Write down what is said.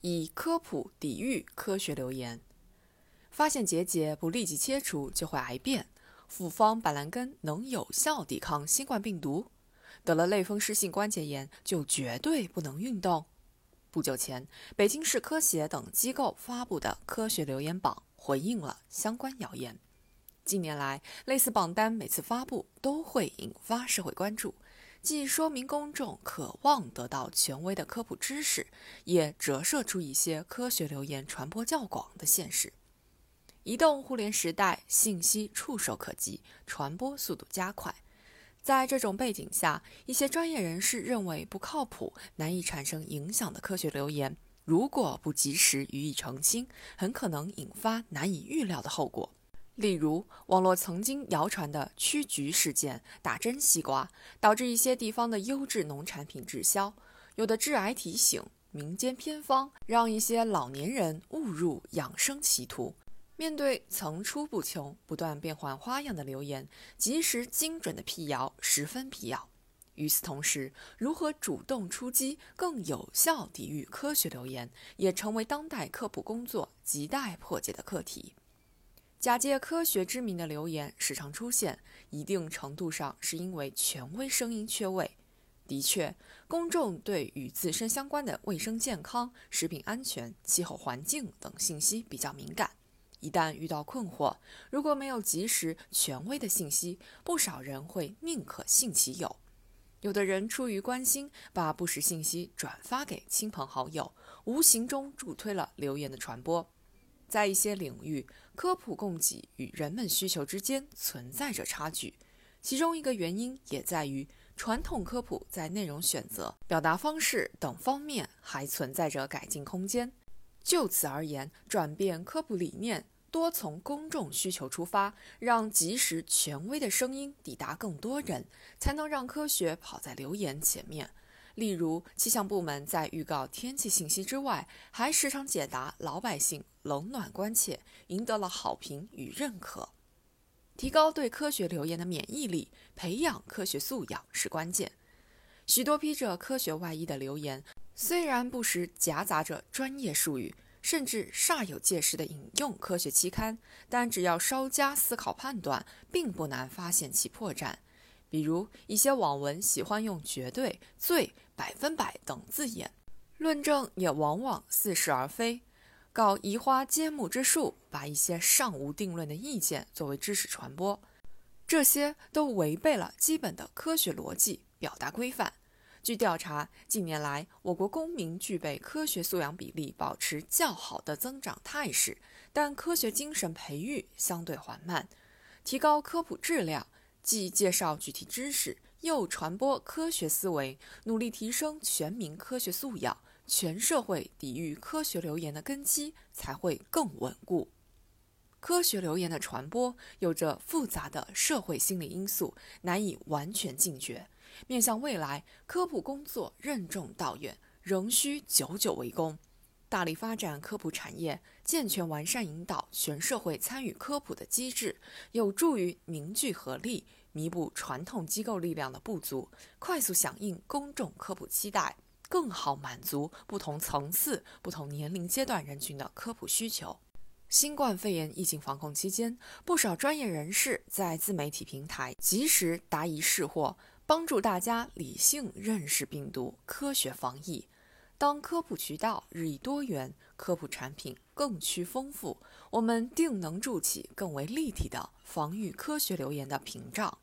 以科普抵御科学流言。发现结节不立即切除就会癌变。复方板蓝根能有效抵抗新冠病毒。得了类风湿性关节炎就绝对不能运动。不久前，北京市科协等机构发布的科学留言榜回应了相关谣言。近年来，类似榜单每次发布都会引发社会关注，既说明公众渴望得到权威的科普知识，也折射出一些科学留言传播较广的现实。移动互联时代，信息触手可及，传播速度加快。在这种背景下，一些专业人士认为不靠谱、难以产生影响的科学留言，如果不及时予以澄清，很可能引发难以预料的后果。例如，网络曾经谣传的驱菊事件、打针西瓜，导致一些地方的优质农产品滞销；有的致癌提醒、民间偏方，让一些老年人误入养生歧途。面对层出不穷、不断变换花样的留言，及时精准的辟谣十分必要。与此同时，如何主动出击，更有效抵御科学流言，也成为当代科普工作亟待破解的课题。假借科学之名的留言时常出现，一定程度上是因为权威声音缺位。的确，公众对与自身相关的卫生健康、食品安全、气候环境等信息比较敏感。一旦遇到困惑，如果没有及时权威的信息，不少人会宁可信其有。有的人出于关心，把不实信息转发给亲朋好友，无形中助推了流言的传播。在一些领域，科普供给与人们需求之间存在着差距，其中一个原因也在于传统科普在内容选择、表达方式等方面还存在着改进空间。就此而言，转变科普理念，多从公众需求出发，让及时权威的声音抵达更多人，才能让科学跑在流言前面。例如，气象部门在预告天气信息之外，还时常解答老百姓冷暖关切，赢得了好评与认可。提高对科学流言的免疫力，培养科学素养是关键。许多披着科学外衣的流言。虽然不时夹杂着专业术语，甚至煞有介事地引用科学期刊，但只要稍加思考判断，并不难发现其破绽。比如一些网文喜欢用“绝对”“最”“百分百”等字眼，论证也往往似是而非，搞移花接木之术，把一些尚无定论的意见作为知识传播，这些都违背了基本的科学逻辑、表达规范。据调查，近年来我国公民具备科学素养比例保持较好的增长态势，但科学精神培育相对缓慢。提高科普质量，既介绍具体知识，又传播科学思维，努力提升全民科学素养，全社会抵御科学流言的根基才会更稳固。科学流言的传播有着复杂的社会心理因素，难以完全禁绝。面向未来，科普工作任重道远，仍需久久为功。大力发展科普产业，健全完善引导全社会参与科普的机制，有助于凝聚合力，弥补传统机构力量的不足，快速响应公众科普期待，更好满足不同层次、不同年龄阶段人群的科普需求。新冠肺炎疫情防控期间，不少专业人士在自媒体平台及时答疑释惑。帮助大家理性认识病毒，科学防疫。当科普渠道日益多元，科普产品更趋丰富，我们定能筑起更为立体的防御科学流言的屏障。